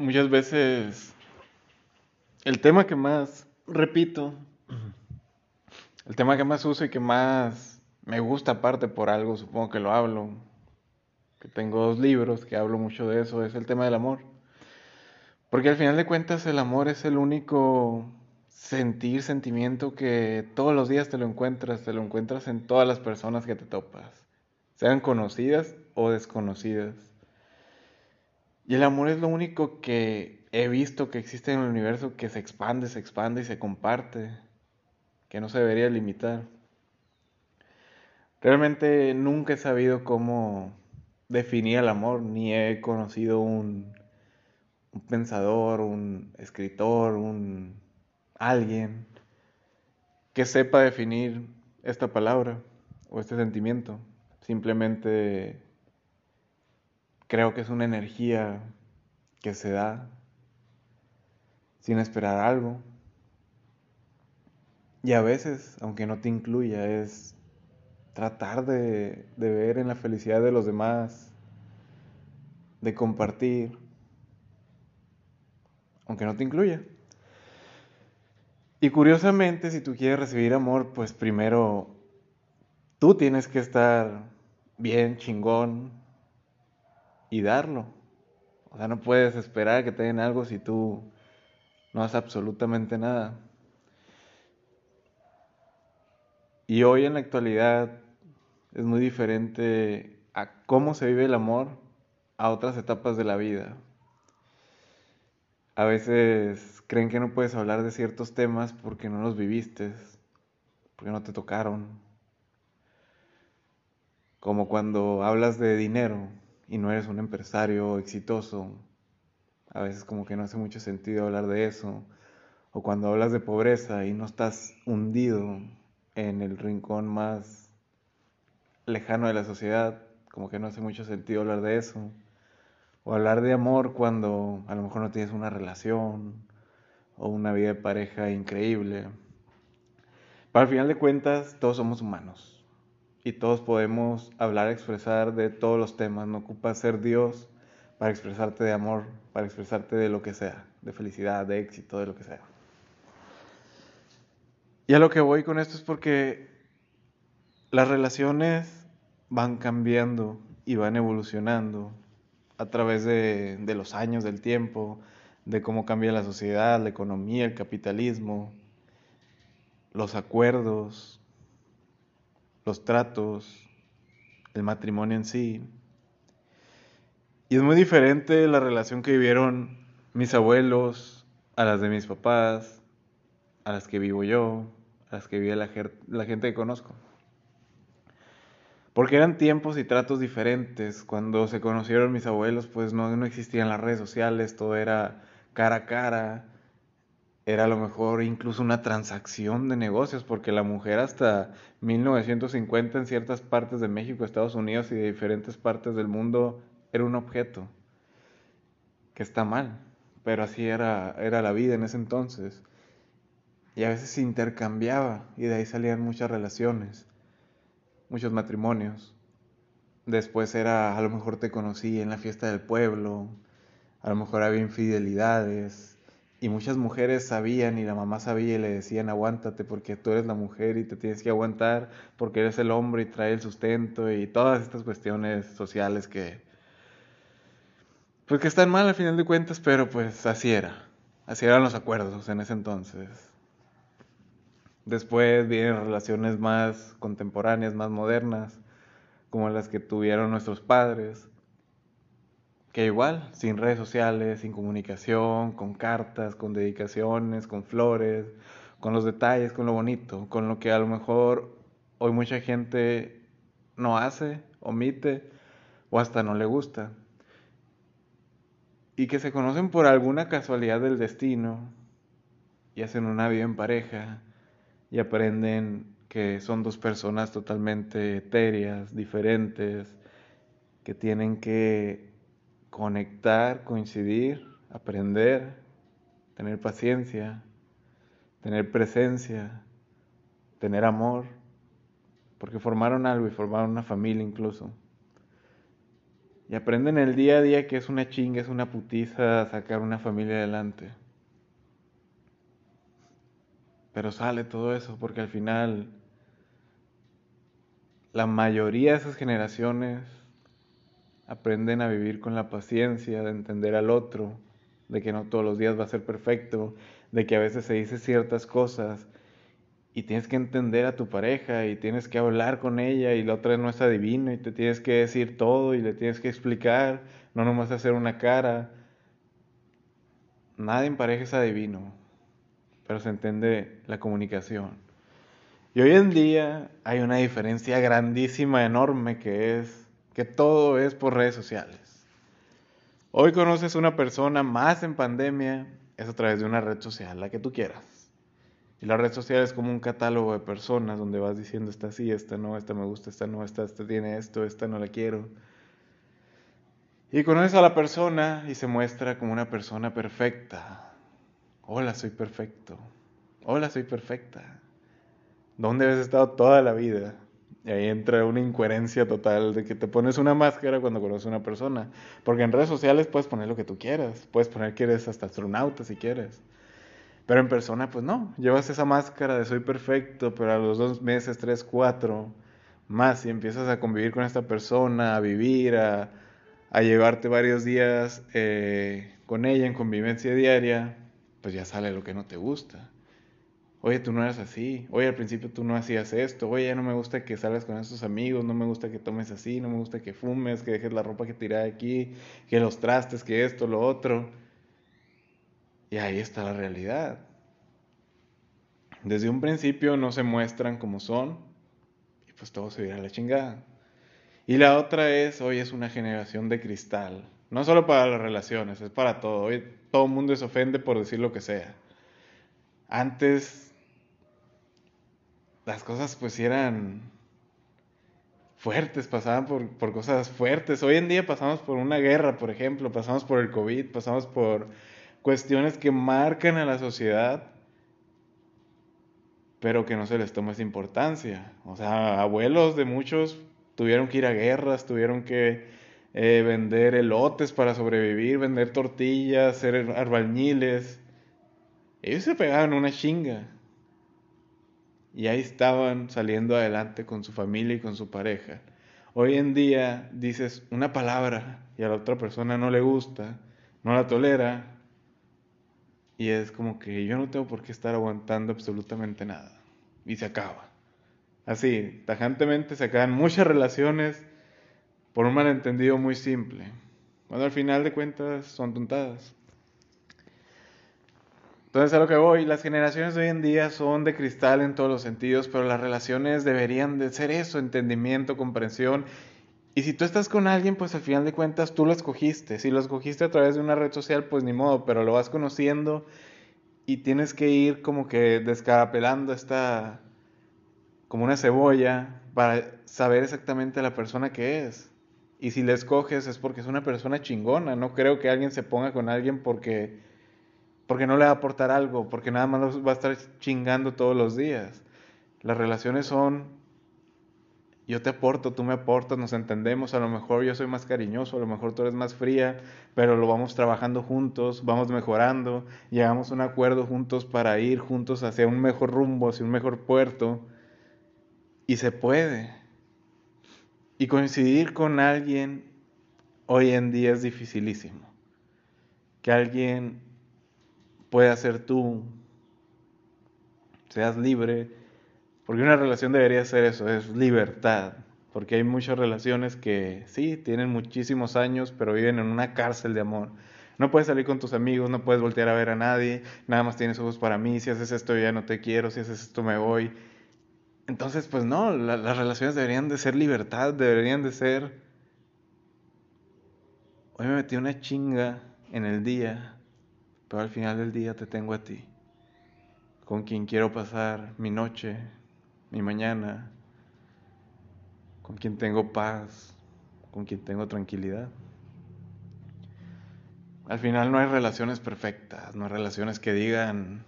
muchas veces el tema que más repito, el tema que más uso y que más me gusta aparte por algo, supongo que lo hablo, que tengo dos libros que hablo mucho de eso, es el tema del amor. Porque al final de cuentas el amor es el único sentir, sentimiento que todos los días te lo encuentras, te lo encuentras en todas las personas que te topas, sean conocidas o desconocidas. Y el amor es lo único que he visto que existe en el universo que se expande, se expande y se comparte, que no se debería limitar. Realmente nunca he sabido cómo definir el amor, ni he conocido un, un pensador, un escritor, un alguien que sepa definir esta palabra o este sentimiento. Simplemente Creo que es una energía que se da sin esperar algo. Y a veces, aunque no te incluya, es tratar de, ver en la felicidad de los demás, de compartir, aunque no te incluya. Y curiosamente, si tú quieres recibir amor, pues primero tú tienes que estar bien, chingón, y darlo. O sea, no puedes esperar que te den algo si tú no haces absolutamente nada. Y hoy en la actualidad es muy diferente a cómo se vive el amor a otras etapas de la vida. A veces creen que no puedes hablar de ciertos temas porque no los viviste, porque no te tocaron. Como cuando hablas de dinero, y no eres un empresario exitoso, a veces como que no hace mucho sentido hablar de eso. O cuando hablas de pobreza y no estás hundido en el rincón más lejano de la sociedad, como que no hace mucho sentido hablar de eso. O hablar de amor cuando a lo mejor no tienes una relación o una vida de pareja increíble. Pero al final de cuentas, todos somos humanos y todos podemos hablar, expresar de todos los temas. No ocupa ser Dios para expresarte de amor, para expresarte de lo que sea, de felicidad, de éxito, de lo que sea. Y a lo que voy con esto es porque las relaciones van cambiando y van evolucionando a través de, de los años, del tiempo, de cómo cambia la sociedad, la economía, el capitalismo, los acuerdos, los tratos, el matrimonio en sí. Y es muy diferente la relación que vivieron mis abuelos a las de mis papás, a las que vivo yo, a las que vive la, gente que conozco. Porque eran tiempos y tratos diferentes. Cuando se conocieron mis abuelos, pues no existían las redes sociales, todo era cara a cara, era a lo mejor incluso una transacción de negocios, porque la mujer hasta 1950 en ciertas partes de México, Estados Unidos y de diferentes partes del mundo era un objeto, que está mal, pero así era, era la vida en ese entonces. Y a veces se intercambiaba y de ahí salían muchas relaciones, muchos matrimonios. Después era, a lo mejor te conocí en la fiesta del pueblo, a lo mejor había infidelidades, y muchas mujeres sabían y la mamá sabía y le decían aguántate porque tú eres la mujer y te tienes que aguantar porque eres el hombre y trae el sustento y todas estas cuestiones sociales que pues que están mal al final de cuentas, pero pues así era. Así eran los acuerdos en ese entonces. Después vienen relaciones más contemporáneas, más modernas, como las que tuvieron nuestros padres que igual, sin redes sociales, sin comunicación, con cartas, con dedicaciones, con flores, con los detalles, con lo bonito, con lo que a lo mejor hoy mucha gente no hace, omite o hasta no le gusta. Y que se conocen por alguna casualidad del destino y hacen una vida en pareja y aprenden que son dos personas totalmente etéreas, diferentes, que tienen que conectar, coincidir, aprender, tener paciencia, tener presencia, tener amor, porque formaron algo y formaron una familia incluso. Y aprenden el día a día que es una chinga, es una putiza sacar una familia adelante. Pero sale todo eso porque al final la mayoría de esas generaciones aprenden a vivir con la paciencia de entender al otro, de que no todos los días va a ser perfecto, de que a veces se dice ciertas cosas y tienes que entender a tu pareja y tienes que hablar con ella y la otra no es adivino y te tienes que decir todo y le tienes que explicar, no nomás hacer una cara. Nadie en pareja es adivino, pero se entiende la comunicación. Y hoy en día hay una diferencia grandísima, enorme, que es que todo es por redes sociales. Hoy conoces una persona más en pandemia, es a través de una red social, la que tú quieras. Y la red social es como un catálogo de personas donde vas diciendo esta sí, esta no, esta me gusta, esta no, esta, esta tiene esto, esta no la quiero. Y conoces a la persona y se muestra como una persona perfecta. Hola, soy perfecto. Hola, soy perfecta. ¿Dónde habías estado toda la vida? Y ahí entra una incoherencia total de que te pones una máscara cuando conoces a una persona. Porque en redes sociales puedes poner lo que tú quieras. Puedes poner que eres hasta astronauta si quieres. Pero en persona, pues no. Llevas esa máscara de soy perfecto, pero a los dos meses, tres, cuatro, más, y empiezas a convivir con esta persona, a vivir, a, a llevarte varios días eh, con ella en convivencia diaria, pues ya sale lo que no te gusta. Oye, tú no eras así. Oye, al principio tú no hacías esto. Oye, ya no me gusta que salgas con esos amigos. No me gusta que tomes así. No me gusta que fumes, que dejes la ropa que tiré aquí, que los trastes, que esto, lo otro. Y ahí está la realidad. Desde un principio no se muestran como son. Y pues todo se irá a la chingada. Y la otra es, hoy es una generación de cristal. No solo para las relaciones, es para todo. Hoy todo el mundo se ofende por decir lo que sea. Antes las cosas pues eran fuertes, pasaban por, cosas fuertes. Hoy en día pasamos por una guerra, por ejemplo, pasamos por el COVID, pasamos por cuestiones que marcan a la sociedad, pero que no se les toma esa importancia. O sea, abuelos de muchos tuvieron que ir a guerras, tuvieron que eh, vender elotes para sobrevivir, vender tortillas, ser arbañiles. Ellos se pegaban una chinga. Y ahí estaban saliendo adelante con su familia y con su pareja. Hoy en día dices una palabra y a la otra persona no le gusta, no la tolera, y es como que yo no tengo por qué estar aguantando absolutamente nada. Y se acaba. Así, tajantemente se acaban muchas relaciones por un malentendido muy simple. Cuando al final de cuentas son tontadas. Entonces a lo que voy, las generaciones de hoy en día son de cristal en todos los sentidos, pero las relaciones deberían de ser eso, entendimiento, comprensión. Y si tú estás con alguien, pues al final de cuentas tú lo escogiste. Si lo escogiste a través de una red social, pues ni modo, pero lo vas conociendo y tienes que ir como que descarapelando esta, como una cebolla, para saber exactamente la persona que es. Y si le escoges es porque es una persona chingona. No creo que alguien se ponga con alguien porque porque no le va a aportar algo, porque nada más va a estar chingando todos los días. Las relaciones son, yo te aporto, tú me aportas, nos entendemos, a lo mejor yo soy más cariñoso, a lo mejor tú eres más fría, pero lo vamos trabajando juntos, vamos mejorando, llegamos a un acuerdo juntos para ir juntos hacia un mejor rumbo, hacia un mejor puerto, y se puede. Y coincidir con alguien hoy en día es dificilísimo. Que alguien puedas ser tú, seas libre, porque una relación debería ser eso, es libertad, porque hay muchas relaciones que sí, tienen muchísimos años, pero viven en una cárcel de amor. No puedes salir con tus amigos, no puedes voltear a ver a nadie, nada más tienes ojos para mí, si haces esto ya no te quiero, si haces esto me voy. Entonces, pues no, las relaciones deberían de ser libertad, deberían de ser... Hoy me metí una chinga en el día pero al final del día te tengo a ti, con quien quiero pasar mi noche, mi mañana, con quien tengo paz, con quien tengo tranquilidad. Al final no hay relaciones perfectas, no hay relaciones que digan,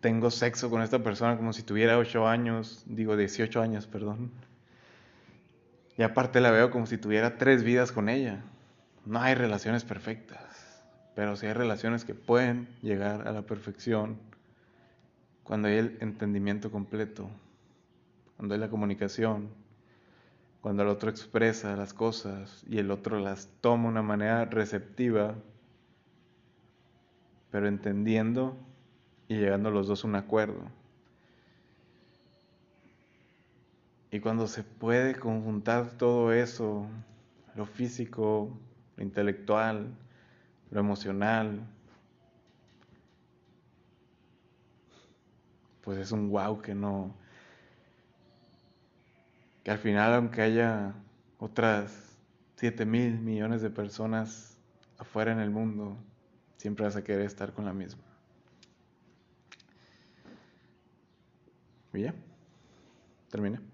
tengo sexo con esta persona como si tuviera 8 años, digo 18 años, perdón. Y aparte la veo como si tuviera tres vidas con ella. No hay relaciones perfectas, pero sí hay relaciones que pueden llegar a la perfección cuando hay el entendimiento completo, cuando hay la comunicación, cuando el otro expresa las cosas y el otro las toma de una manera receptiva, pero entendiendo y llegando los dos a un acuerdo. Y cuando se puede conjuntar todo eso, lo físico, lo intelectual, lo emocional, pues es un wow que no, que al final aunque haya otras 7 mil millones de personas afuera en el mundo, siempre vas a querer estar con la misma. ¿Y ya? Terminé.